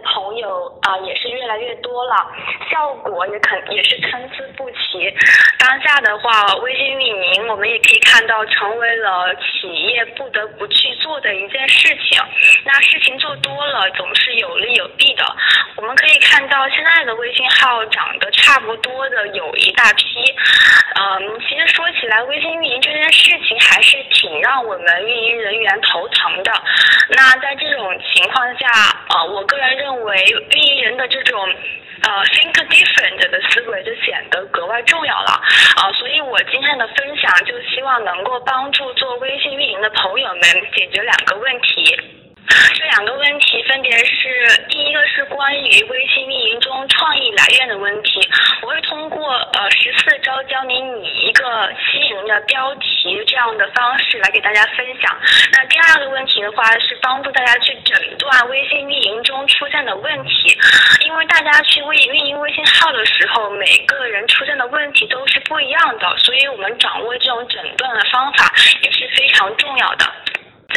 朋友啊也是越来越多了，效果也肯也是参差不齐。当下的话，微信运营我们也可以看到成为了企业不得不去做的一件事情。那事情做多了，总是有利有弊的。我们可以看到现在的微信号涨得差不多的有一大批。嗯，其实说起来，微信运营这件事情还是挺让我们运营人员头疼的。那在这种情况下，呃，我个人认为运营人的这种呃 think different 的思维就显得格外重要了啊，所以我今天的分享就希望能够帮助做微信运营的朋友们解决两个问题。这两个问题分别是，第一个是关于微信运营中创意来源的问题，我会通过呃十四招教你拟一个吸引人的标题这样的方式来给大家分享。那第二个问题的话是帮助大家去诊断微信运营中出现的问题，因为大家去微运营微信号的时候，每个人出现的问题都是不一样的，所以我们掌握这种诊断的方法也是非常重要的。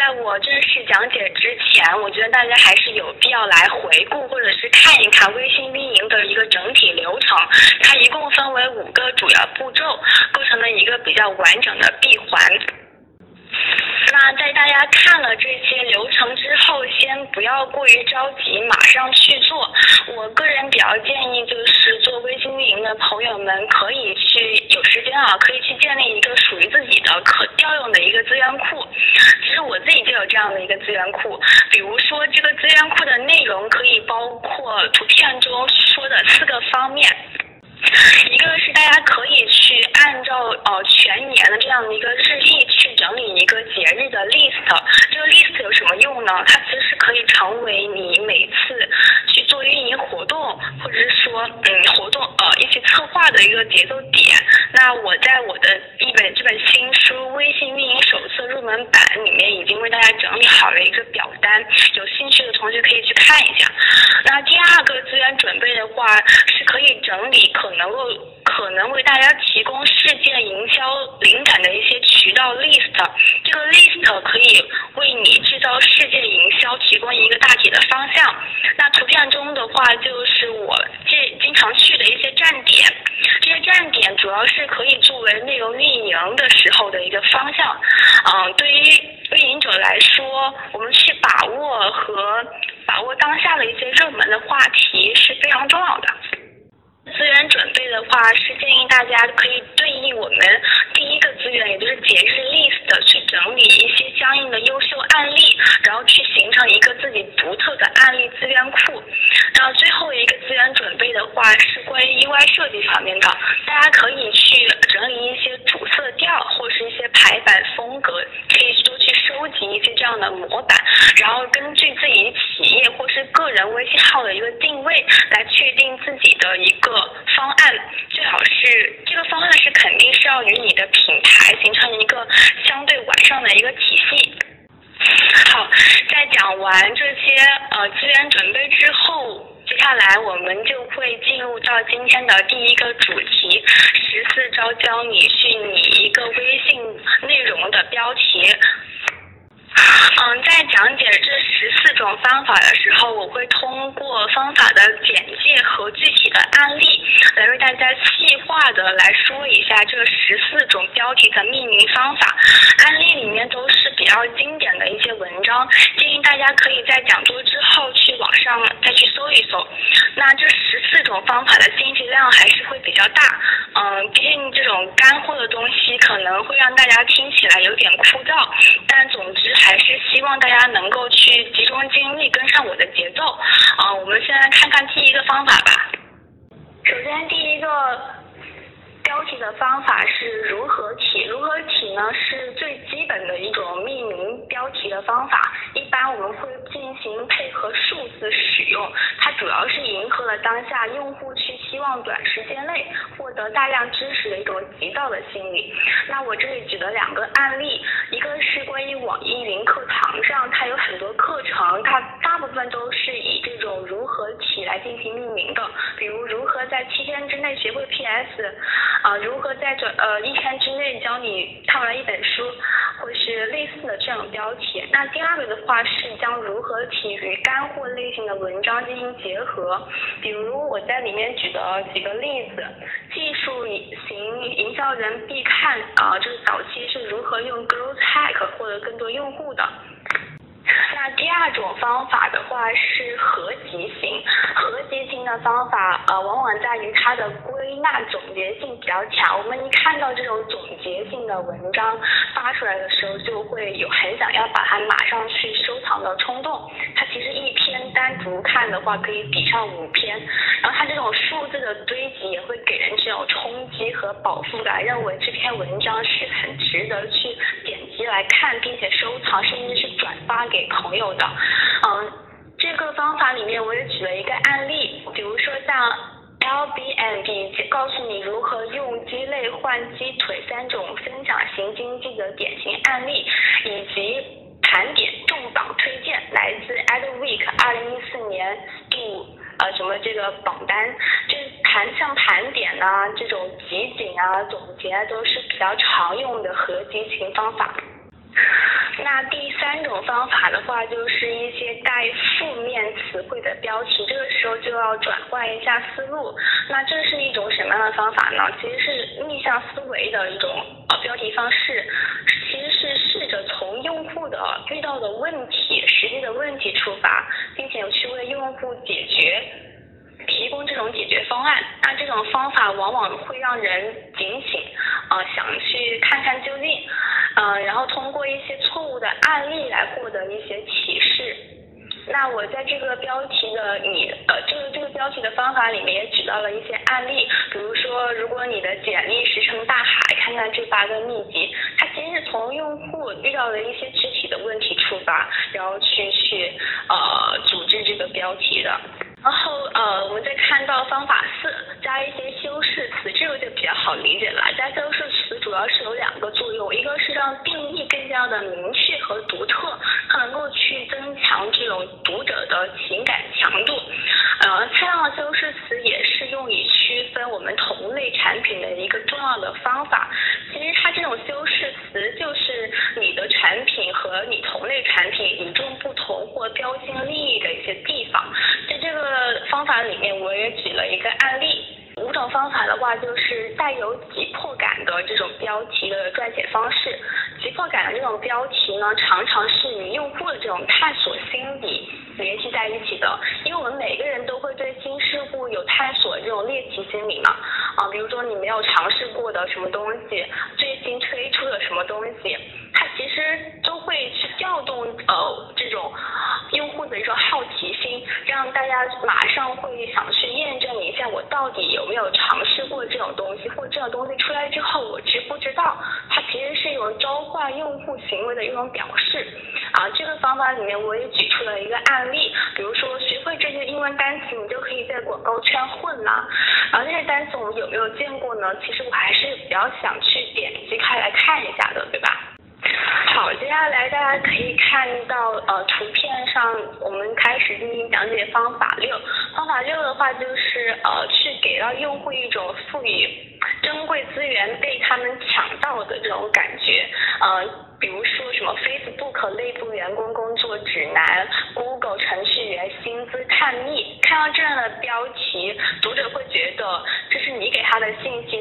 在我正式讲解之前，我觉得大家还是有必要来回顾或者是看一看微信运营的一个整体流程。它一共分为五个主要步骤，构成了一个比较完整的闭环。那在大家看了这些流程之后，先不要过于着急，马上去做。我个人比较建议，就是做微信运营的朋友们，可以去有时间啊，可以去建立一个属于自己的可调用的一个资源库。其实我自己就有这样的一个资源库，比如说这个资源库的内容可以包括图片中说的四个方面。一个是大家可以去按照呃全年的这样的一个日历去整理一个节日的 list，这个 list 有什么用呢？它其实是可以成为你每次运营活动，或者是说嗯活动呃一些策划的一个节奏点。那我在我的一本这本新书《微信运营手册入门版》里面已经为大家整理好了一个表单，有兴趣的同学可以去看一下。那第二个资源准备的话，是可以整理可。能够可能为大家提供事件营销灵感的一些渠道 list，这个 list 可以为你制造事件营销提供一个大体的方向。那图片中的话，就是我这经常去的一些站点，这些站点主要是可以作为内容运营的时候的一个方向。嗯，对于运营者来说，我们去把握和把握当下的一些热门的话题是非常重要的。资源准备的话，是建议大家可以对应我们第一个资源，也就是节日 list，去整理一些相应的优秀案例，然后去形成一个自己独特的案例资源库。然后最后一个资源准备的话，是关于 UI 设计方面的，大家可以去整理一些主色调或是一些排版风格，可以多去收集一些这样的模板，然后根据自己或是个人微信号的一个定位，来确定自己的一个。方案最好是这个方案是肯定是要与你的品牌形成一个相对完善的一个体系。好，在讲完这些呃资源准备之后，接下来我们就会进入到今天的第一个主题：十四招教你去拟一个微信内容的标题。嗯，在讲解这十四种方法的时候，我会通过方法的简介和具体的案例，来为大家细化的来说一下这十四种标题的命名方法。案例里面都是比较经典的一些文章，建议大家可以在讲座之后去网上再去搜一搜。那这十四种方法的信息量还是会比较大，嗯，毕竟这种干货的东西可能会让大家听起来有点枯燥，但总之。还是希望大家能够去集中精力跟上我的节奏啊！我们先来看看第一个方法吧。首先，第一个标题的方法是如何体。如何体呢？是最基本的一种命名标题的方法。一般我们会进行配合数字使用，它主要是迎合了当下用户去。望短时间内获得大量知识的一种急躁的心理。那我这里举的两个案例，一个是关于网易云课堂上，它有很多课程，它大部分都是以这种如何体来进行命名的，比如如何在七天之内学会 PS，啊，如何在这呃一天之内教你看完一本书。或是类似的这样标题。那第二个的话是将如何体与干货类型的文章进行结合，比如我在里面举的举个例子，技术型营销人必看啊，就是早期是如何用 growth hack 获得更多用户的。那第二种方法的话是合集型，合集型的方法呃往往在于它的归纳总结性比较强。我们一看到这种总结性的文章发出来的时候，就会有很想要把它马上去收藏的冲动。它其实一篇单独看的话可以比上五篇，然后它这种数字的堆积也会给人这种冲击和饱腹感，认为这篇文章是很值得去点击来看，并且收藏，甚至是转发给。朋没有的，嗯，这个方法里面我也举了一个案例，比如说像 L B M B，告诉你如何用鸡肋换鸡腿三种分享型经济的典型案例，以及盘点重磅推荐来自 Adweek 二零一四年度呃什么这个榜单，这盘像盘点呐这种集锦啊总结都是比较常用的合集型方法。那第三种方法的话，就是一些带负面词汇的标题，这个时候就要转换一下思路。那这是一种什么样的方法呢？其实是逆向思维的一种呃标题方式，其实是试着从用户的遇到的问题、实际的问题出发，并且去为用户解决，提供这种解决方案。那这种方法往往会让人警醒，呃，想去看看究竟。嗯，然后通过一些错误的案例来获得一些启示。那我在这个标题的你呃，这个这个标题的方法里面也举到了一些案例，比如说，如果你的简历石沉大海，看看这八个秘籍，它其实是从用户遇到的一些具体的问题出发，然后去去呃组织这个标题的。然后呃，我们再看到方法四，加一些修饰词，这个就比较好理解了。加修饰词主要是有两个作用，一个是让定义更加的明确和独特，它能够去增强这种读者的情感强度。呃，恰当的修饰词也是用以区分我们同类产品的一个重要的方法。其实它这种修饰词就是你的产品和你同类产品与众不同或标新立异的一些地方。在这个方法里面，我也举了一个案例。五种方法的话，就是带有紧迫感的这种标题的撰写方式。紧迫感的这种标题呢，常常是与用户的这种探索心理联系在一起的。因为我们每个人都会对新事物有探索这种猎奇心理嘛。啊，比如说你没有尝试过的什么东西，最新推出的什么东西，其实都会去调动呃这种用户的一种好奇心，让大家马上会想去验证一下我到底有没有尝试过这种东西，或者这种东西出来之后我知不知道。它其实是一种召唤用户行为的一种表示。啊，这个方法里面我也举出了一个案例，比如说学会这些英文单词，你就可以在广告圈混啦。啊，这些单词我们有没有见过呢？其实我还是比较想去点击开来看一下的，对吧？好，接下来大家可以看到，呃，图片上我们开始进行讲解方法六。方法六的话，就是呃，去给到用户一种赋予珍贵资源被他们抢到的这种感觉，呃。比如说什么 Facebook 内部员工工作指南，Google 程序员薪资探秘，看到这样的标题，读者会觉得这是你给他的信息，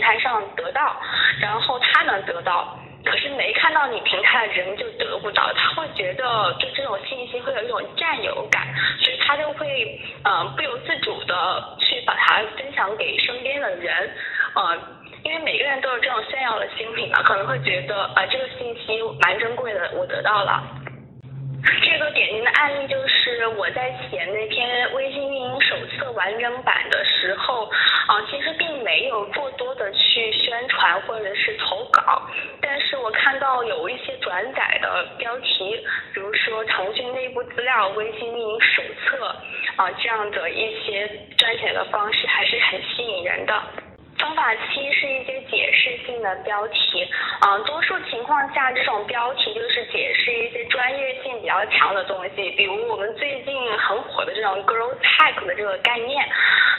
平台上得到，然后他能得到，可是没看到你平台的人就得不到，他会觉得对这种信息会有一种占有感，所以他就会嗯不由自主的去把它分享给身边的人，呃。因为每个人都有这种炫耀的心理嘛，可能会觉得啊这个信息蛮珍贵的，我得到了。这个典型的案例就是我在写那篇微信运营手册完整版的时候，啊其实并没有过多的去宣传或者是投稿，但是我看到有一些转载的标题，比如说腾讯内部资料微信运营手册。啊这样的一些赚钱的方式还是很吸引人的。方法七是一些解释性的标题，啊，多数情况下这种标题就是解释一些专业性比较强的东西，比如我们最近很火的这种 growth hack 的这个概念，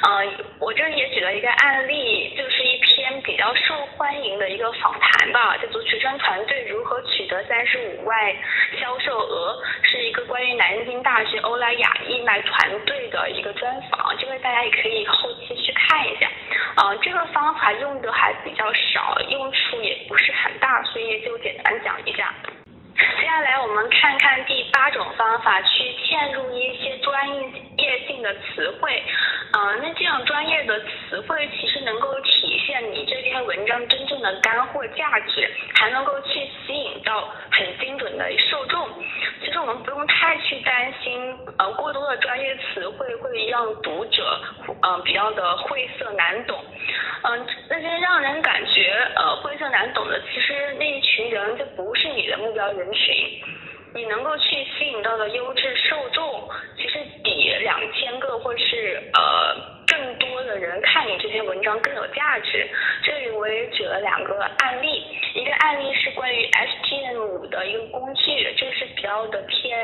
嗯，我这里也举了一个案例，就是一篇比较受欢迎的一个访谈吧，叫做学生团队如何取得三十五万销售额，是一个关于南京大学欧莱雅义卖团队的一个专访，这个大家也可以后期去看一下，嗯，这个。方法用的还比较少，用处也不是很大，所以就简单讲一下。接下来我们看看第八种方法，去嵌入一些专业性的词汇。嗯，那这样专业的词汇其实能够体现你这篇文章真正的干货价值，还能够去吸引到很精准的受众。其实我们不用太去担心，呃，过多的专业词汇会让读者，嗯，比较的晦涩难懂。嗯，那些让人感觉呃晦涩难懂的，其实那一群人就不是你的目标人群。你能够去吸引到的优质受众，其实比两千个或是呃更多的人看你这篇文章更有价值。这里我也举了两个案例，一个案例是关于 STM 五的一个工具，这个是比较的偏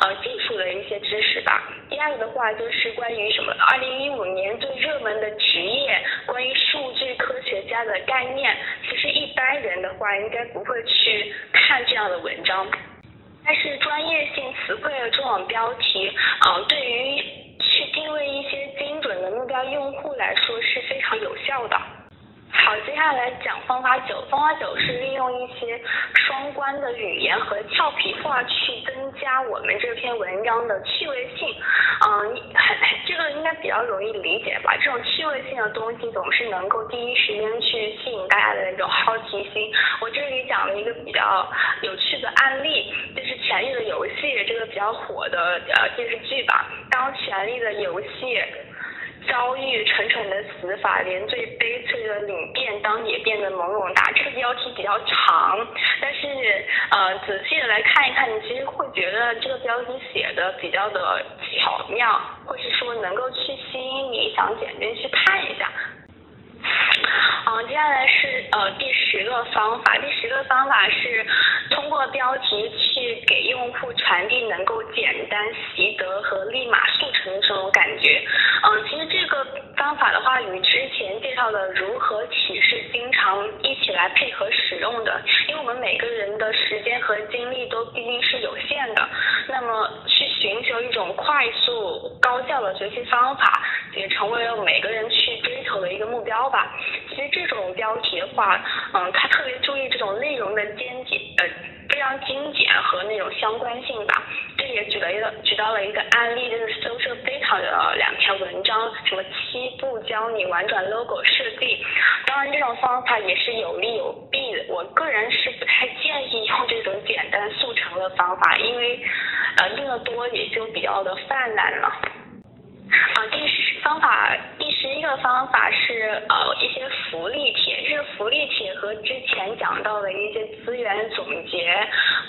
呃技术的一些知识吧。第二个的话就是关于什么二零一五年最热门的职业，关于家的概念。其实一般人的话应该不会去看这样的文章。但是专业性词汇的这种标题，啊，对于去定位一些精准的目标用户来说是非常有效的。好，接下来讲方法九。方法九是利用一些双关的语言和俏皮话去增加我们这篇文章的趣味性。嗯，很这个应该比较容易理解吧？这种趣味性的东西总是能够第一时间去吸引大家的那种好奇心。我这里讲了一个比较有趣的案例，就是《权力的游戏》这个比较火的呃电视剧吧。当《权力的游戏》。遭遇蠢蠢的死法，连最悲催的领便当也变得朦胧大。这个标题比较长，但是呃仔细的来看一看，你其实会觉得这个标题写的比较的巧妙，或是说能够去吸引你想点进去看一下。嗯，接下来是呃第十个方法，第十个方法是通过标题去给用户传递能够简单习得和立马速成这种感觉。嗯，其实这个方法的话，与之前介绍的如何启是经常一起来配合使用的，因为我们每个人的时间和精力都毕竟是，寻求一种快速高效的学习方法，也成为了每个人去追求的一个目标吧。其实这种标题的话，嗯，它特别注意这种内容的精简，呃，非常精简和那种相关性吧。这也举了一个举到了一个案例，就是 social data 的两篇文章，什么七步教你玩转 logo 设计。当然，这种方法也是有利有弊的。我个人是不太建议用这种简单速成的方法，因为呃用的多也就比较的泛滥了。啊，第十方法第十一个方法是呃一些福利帖，这个福利帖和之前讲到的一些资源总结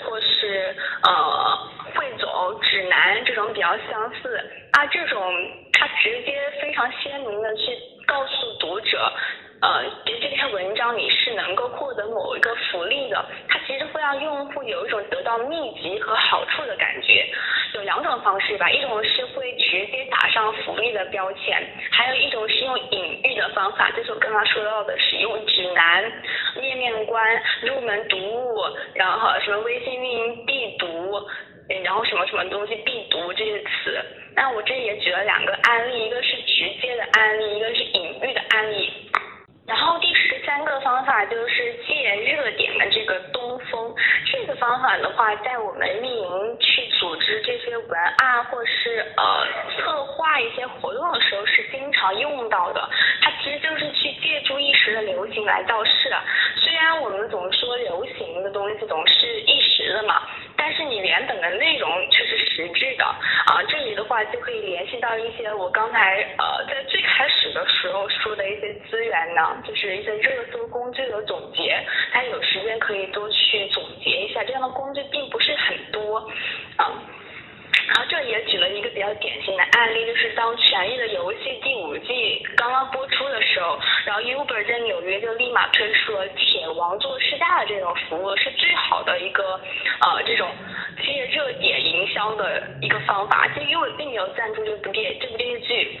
或是呃汇总指南这种比较相似啊，这种它直接非常鲜明的去告诉读者。呃，这篇文章你是能够获得某一个福利的，它其实会让用户有一种得到秘籍和好处的感觉。有两种方式吧，一种是会直接打上福利的标签，还有一种是用隐喻的方法，就是我刚刚说到的使用指南、页面观、入门读物，然后什么微信运营必读，然后什么什么东西必读这些词。那我这也举了两个案例，一个是直接的案例，一个是隐喻的案例。然后第十三个方法就是借热点的这个东风，这个方法的话，在我们运营去组织这些文案或是呃策划一些活动的时候是经常用到的。它其实就是去借助一时的流行来造势。虽然我们总说流行的东西总是一时的嘛。但是你原本的内容却是实质的啊，这里的话就可以联系到一些我刚才呃在最开始的时候说的一些资源呢，就是一些热搜工具的总结，大家有时间可以多去总结一下，这样的工具并不是很多啊。然后这也举了一个比较典型的案例，就是当《权力的游戏》第五季刚刚播出的时候，然后 Uber 在纽约就立马推出了铁王座试驾的这种服务，是最好的一个呃这种借热点营销的一个方法。其实 Uber 并没有赞助这部电这部电视剧。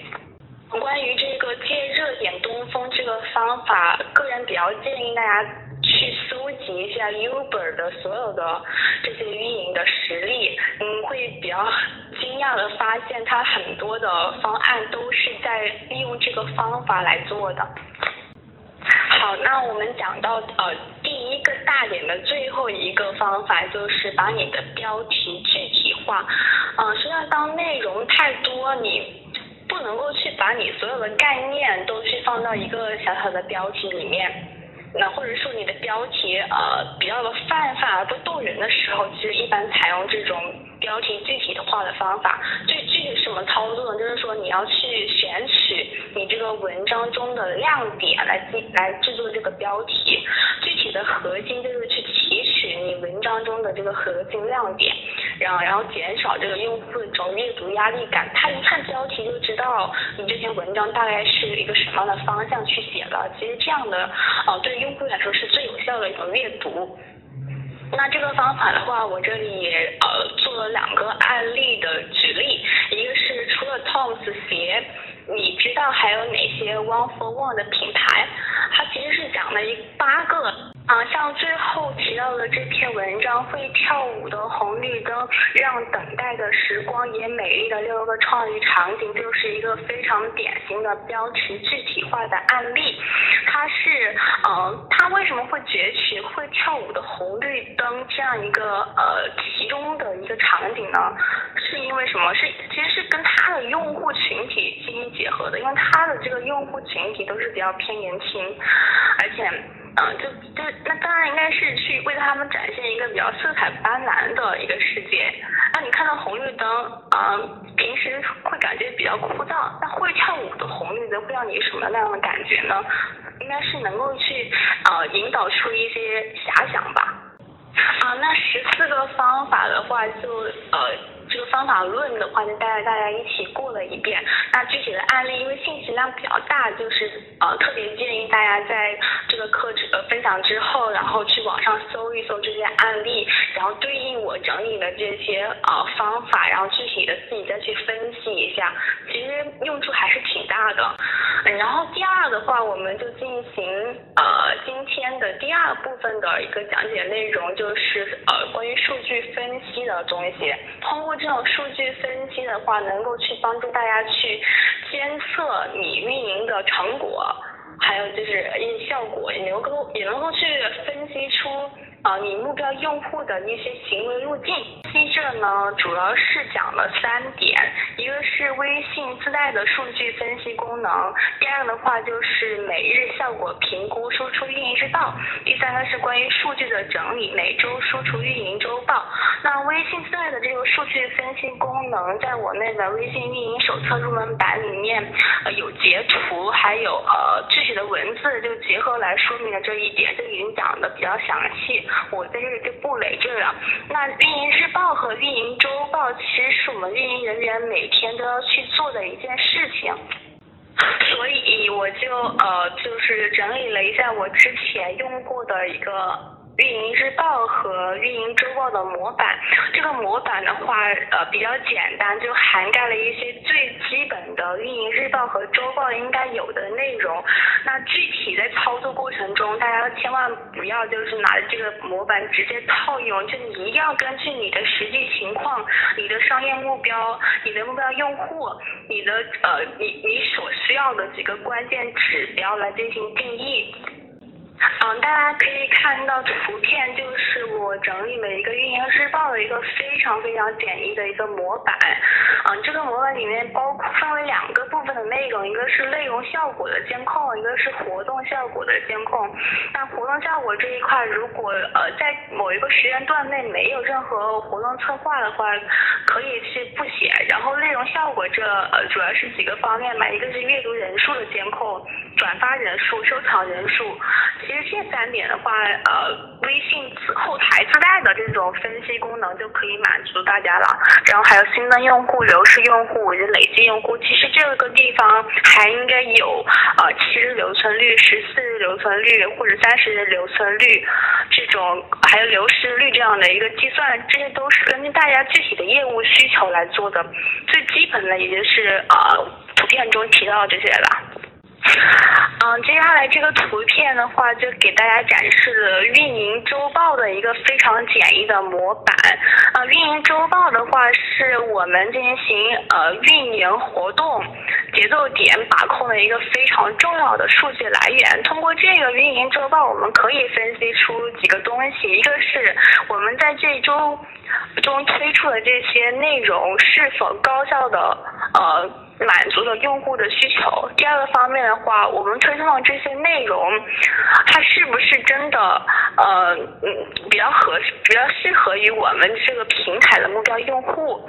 关于这个借热点东风这个方法，个人比较建议大家去搜集一下 Uber 的所有的这些运营的实力，嗯，会比较惊讶的发现，它很多的方案都是在利用这个方法来做的。好，那我们讲到呃第一个大点的最后一个方法，就是把你的标题具体化。嗯，实际上当内容太多，你不能够去把你所有的概念都去放到一个小小的标题里面，那或者说你的标题呃比较的泛泛而不动人的时候，其实一般采用这种标题具体的化的方法。最具体什么操作呢？就是说你要去选取你这个文章中的亮点来制来制作这个标题，具体的核心就是去提取你文章中的这个核心亮点。然后，然后减少这个用户的这种阅读压力感。他一看标题就知道你这篇文章大概是一个什么样的方向去写了。其实这样的，呃，对用户来说是最有效的一种阅读。那这个方法的话，我这里也呃做了两个案例的举例。一个是除了 Tom's 鞋，你知道还有哪些 One for One 的品牌？它其实是讲了一八个。啊，像最后提到的这篇文章，会跳舞的红绿灯，让等待的时光也美丽的六个创意场景，就是一个非常典型的标题具体化的案例。它是，呃，它为什么会攫取会跳舞的红绿灯这样一个呃其中的一个场景呢？是因为什么？是其实是跟它的用户群体进行结合的，因为它的这个用户群体都是比较偏年轻，而且。嗯，就就那当然应该是去为他们展现一个比较色彩斑斓的一个世界。那你看到红绿灯，嗯，平时会感觉比较枯燥，那会跳舞的红绿灯会让你什么那样的感觉呢？应该是能够去呃引导出一些遐想吧。啊，那十四个方法的话，就呃。这个方法论的话，就带着大家一起过了一遍。那具体的案例，因为信息量比较大，就是呃特别建议大家在这个课程呃分享之后，然后去网上搜一搜这些案例，然后对应我整理的这些呃方法，然后具体的自己再去分析一下，其实用处还是挺大的。然后第二的话，我们就进行呃今天的第二部分的一个讲解内容，就是呃关于数据分析的东西，通过。这种数据分析的话，能够去帮助大家去监测你运营的成果，还有就是一些效果，也能够也能够去分析出。啊，你目标用户的一些行为路径，这呢主要是讲了三点，一个是微信自带的数据分析功能，第二个的话就是每日效果评估，输出运营之道，第三个是关于数据的整理，每周输出运营那微信自带的这个数据分析功能，在我那个微信运营手册入门版里面，呃有截图，还有呃具体的文字，就结合来说明了这一点，就已经讲的比较详细。我在这里就不累赘了。那运营日报和运营周报其实是我们运营人员每天都要去做的一件事情，所以我就呃就是整理了一下我之前用过的一个。运营日报和运营周报的模板，这个模板的话，呃，比较简单，就涵盖了一些最基本的运营日报和周报应该有的内容。那具体在操作过程中，大家千万不要就是拿着这个模板直接套用，就你一定要根据你的实际情况、你的商业目标、你的目标用户、你的呃你你所需要的几个关键指标来进行定义。嗯，大家可以看到图片，就是我整理了一个运营日报的一个非常非常简易的一个模板。嗯，这个模板里面包括分为两个部分的内容，一个是内容效果的监控，一个是活动效果的监控。那活动效果这一块，如果呃在某一个时间段内没有任何活动策划的话，可以去不写。然后内容效果这呃主要是几个方面吧，一个是阅读人数的监控。转发人数、收藏人数。其实这三点的话，呃，微信后台自带的这种分析功能就可以满足大家了。然后还有新增用户、流失用户以及累计用户，其实这个地方还应该有呃七日留存率、十四日留存率或者三十日留存率这种，还有流失率这样的一个计算，这些都是根据大家具体的业务需求来做的。最基本的也就是呃图片中提到这些了。嗯，接下来这个图片的话，就给大家展示了运营周报的一个非常简易的模板。啊，运营周报的话，是我们进行呃运营活动节奏点把控的一个非常重要的数据来源。通过这个运营周报，我们可以分析出几个东西，一个是我们在这周中推出的这些内容是否高效的呃。满足了用户的需求。第二个方面的话，我们推送的这些内容，它是不是真的呃嗯比较合适、比较适合于我们这个平台的目标用户？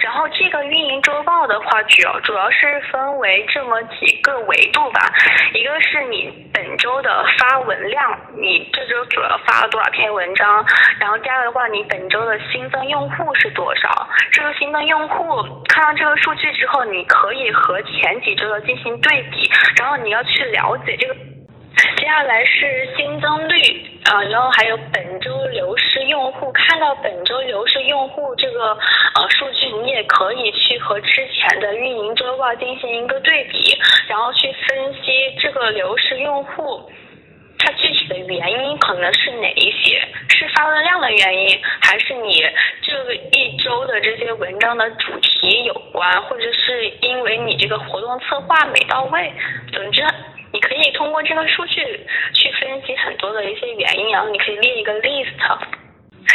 然后这个运营周报的话，主要主要是分为这么几个维度吧。一个是你本周的发文量，你这周主要发了多少篇文章？然后第二个的话，你本周的新增用户是多少？这个新增用户看到这个数据之后，你可以和前几周的进行对比，然后你要去了解这个。接下来是新增率啊，然后还有本周流失用户。看到本周流失用户这个呃数据，你也可以去和之前的运营周报进行一个对比，然后去分析这个流失用户它具体的原因可能是哪一些？是发文量的原因，还是你这个一周的这些文章的主题有关，或者是因为你这个活动策划没到位？总之。你可以通过这个数据去分析很多的一些原因，然后你可以列一个 list。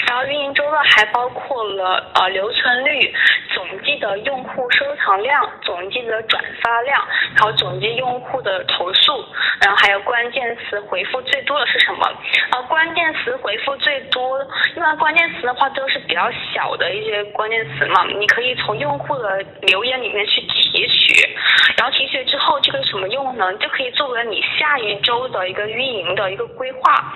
然后运营周报还包括了呃留存率、总计的用户收藏量、总计的转发量，还有总计用户的投诉，然后还有关键词回复最多的是什么？呃，关键词回复最多，因为关键词的话都是比较小的一些关键词嘛，你可以从用户的留言里面去提取，然后提取之后这个什么用呢？就可以作为你下一周的一个运营的一个规划。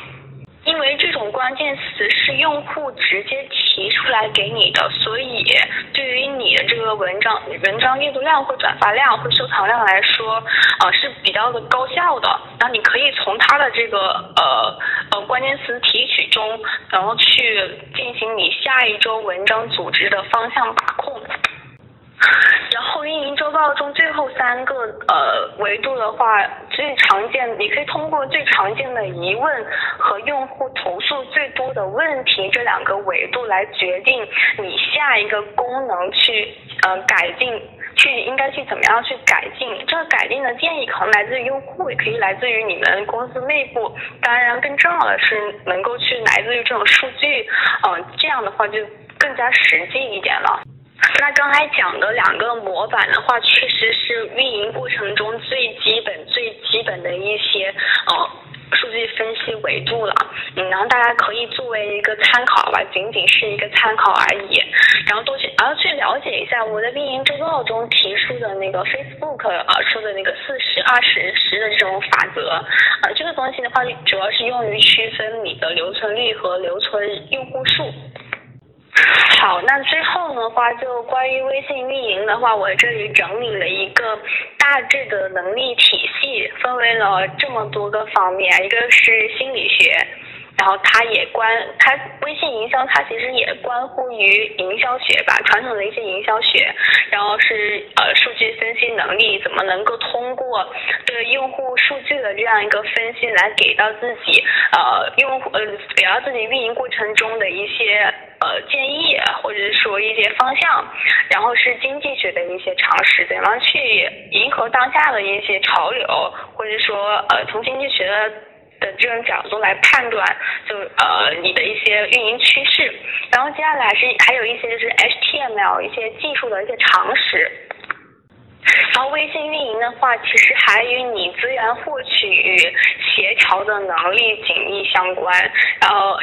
因为这种关键词是用户直接提出来给你的，所以对于你的这个文章文章阅读量或转发量或收藏量来说，呃是比较的高效的。然后你可以从它的这个呃呃关键词提取中，然后去进行你下一周文章组织的方向把控。然后运营周报中最后三个呃维度的话，最常见，你可以通过最常见的疑问和用户投诉最多的问题这两个维度来决定你下一个功能去呃改进，去应该去怎么样去改进。这个改进的建议可能来自于用户，也可以来自于你们公司内部。当然，更重要的是能够去来自于这种数据，嗯，这样的话就更加实际一点了。那刚才讲的两个模板的话，确实是运营过程中最基本、最基本的一些呃数据分析维度了。嗯，然后大家可以作为一个参考吧，仅仅是一个参考而已。然后多去，然后去了解一下我的运营周报中提出的那个 Facebook 啊说的那个四十二十十的这种法则。啊，这个东西的话，主要是用于区分你的留存率和留存用户数。好，那最后的话，就关于微信运营的话，我这里整理了一个大致的能力体系，分为了这么多个方面，一个是心理学。然后它也关，它微信营销它其实也关乎于营销学吧，传统的一些营销学。然后是呃数据分析能力，怎么能够通过对用户数据的这样一个分析来给到自己呃用户呃给到自己运营过程中的一些呃建议，或者说一些方向。然后是经济学的一些常识，怎样去迎合当下的一些潮流，或者说呃从经济学的。这种角度来判断，就呃你的一些运营趋势，然后接下来是还有一些就是 HTML 一些技术的一些常识，然后微信运营的话，其实还与你资源获取与协调的能力紧密相关，然后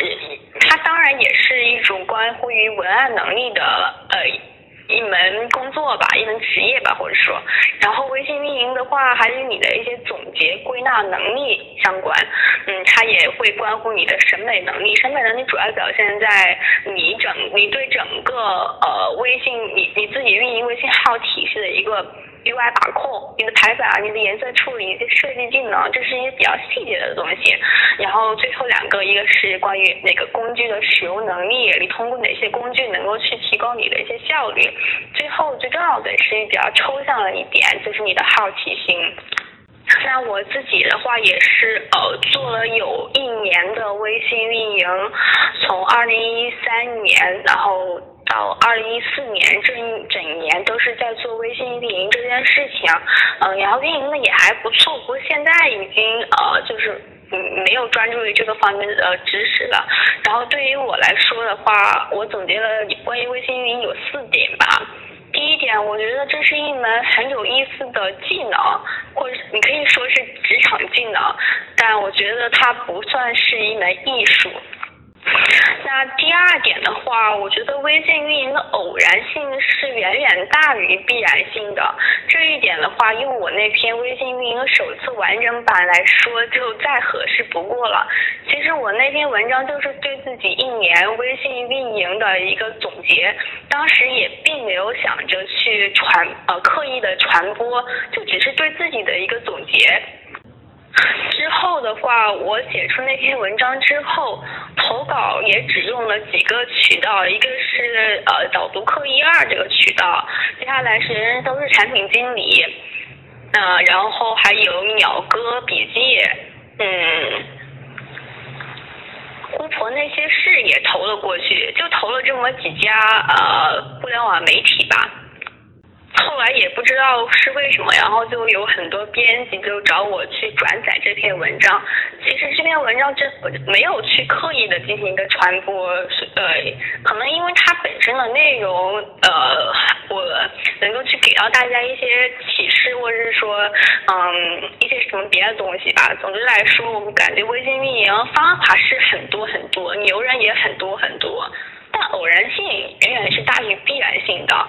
它当然也是一种关乎于文案能力的呃。一门工作吧，一门职业吧，或者说，然后微信运营的话，还与你的一些总结归纳能力相关。嗯，它也会关乎你的审美能力，审美能力主要表现在你整你对整个呃微信你你自己运营微信号体系的一个。UI 把控，你的排版，你的颜色处理，一些设计技能，这是一些比较细节的东西。然后最后两个，一个是关于那个工具的使用能力，你通过哪些工具能够去提高你的一些效率。最后最重要的是比较抽象的一点，就是你的好奇心。那我自己的话也是呃做了有一年的微信运营，从二零一三年，然后。到二零一四年这一整年都是在做微信运营这件事情，嗯，然后运营的也还不错，不过现在已经呃就是没有专注于这个方面的知识了。然后对于我来说的话，我总结了关于微信运营有四点吧。第一点，我觉得这是一门很有意思的技能，或者你可以说是职场技能，但我觉得它不算是一门艺术。那第二点的话，我觉得微信运营的偶然性是远远大于必然性的。这一点的话，用我那篇微信运营首次完整版来说，就再合适不过了。其实我那篇文章就是对自己一年微信运营的一个总结，当时也并没有想着去传呃刻意的传播，就只是对自己的一个总结。之后的话，我写出那篇文章之后，投稿也只用了几个渠道，一个是呃导读课一二这个渠道，接下来是人人都是产品经理，呃，然后还有鸟哥笔记，嗯，巫婆那些事也投了过去，就投了这么几家呃互联网媒体吧。后来也不知道是为什么，然后就有很多编辑就找我去转载这篇文章。其实这篇文章真没有去刻意的进行一个传播，呃，可能因为它本身的内容，呃，我能够去给到大家一些启示，或者是说，嗯，一些什么别的东西吧。总之来说，我们感觉微信运营方法是很多很多，牛人也很多很多，但偶然性远远是大于必然性的。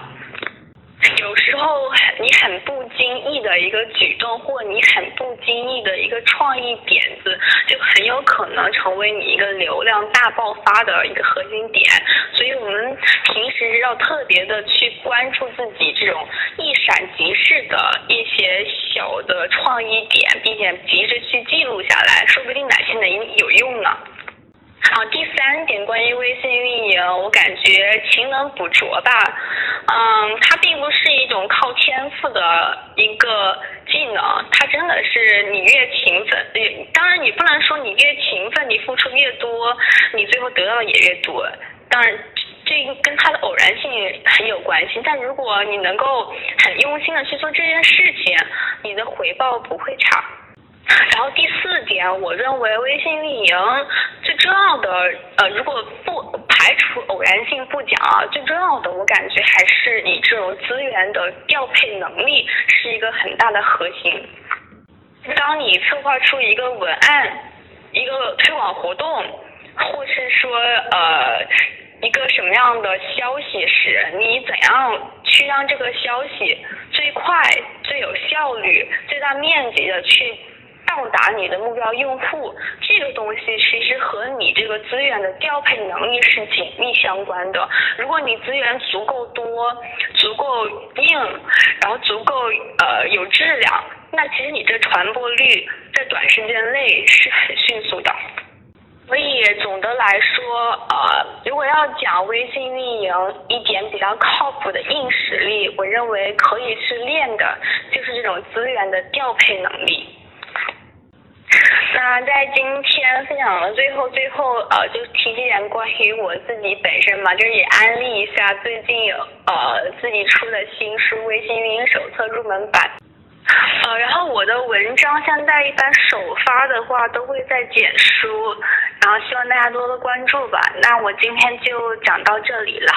有时候你很不经意的一个举动，或你很不经意的一个创意点子，就很有可能成为你一个流量大爆发的一个核心点。所以我们平时要特别的去关注自己这种一闪即逝的一些小的创意点，并且及时去记录下来，说不定哪天能有用呢。好，第三点关于微信运营，我感觉勤能补拙吧。嗯，它并不是一种靠天赋的一个技能，它真的是你越勤奋，当然你不能说你越勤奋，你付出越多，你最后得到的也越多。当然，这跟它的偶然性很有关系。但如果你能够很用心的去做这件事情，你的回报不会差。然后第四点，我认为微信运营最重要的，呃，如果不排除偶然性不讲啊，最重要的我感觉还是你这种资源的调配能力是一个很大的核心。当你策划出一个文案、一个推广活动，或是说呃一个什么样的消息时，你怎样去让这个消息最快、最有效率、最大面积的去。到达你的目标用户，这个东西其实和你这个资源的调配能力是紧密相关的。如果你资源足够多、足够硬，然后足够呃有质量，那其实你这传播率在短时间内是很迅速的。所以总的来说，呃，如果要讲微信运营一点比较靠谱的硬实力，我认为可以去练的就是这种资源的调配能力。那在今天分享的最后，最后呃，就提几点关于我自己本身嘛，就是也安利一下最近有呃自己出的新书《微信运营手册入门版》。呃，然后我的文章现在一般首发的话都会在简书，然后希望大家多多关注吧。那我今天就讲到这里了。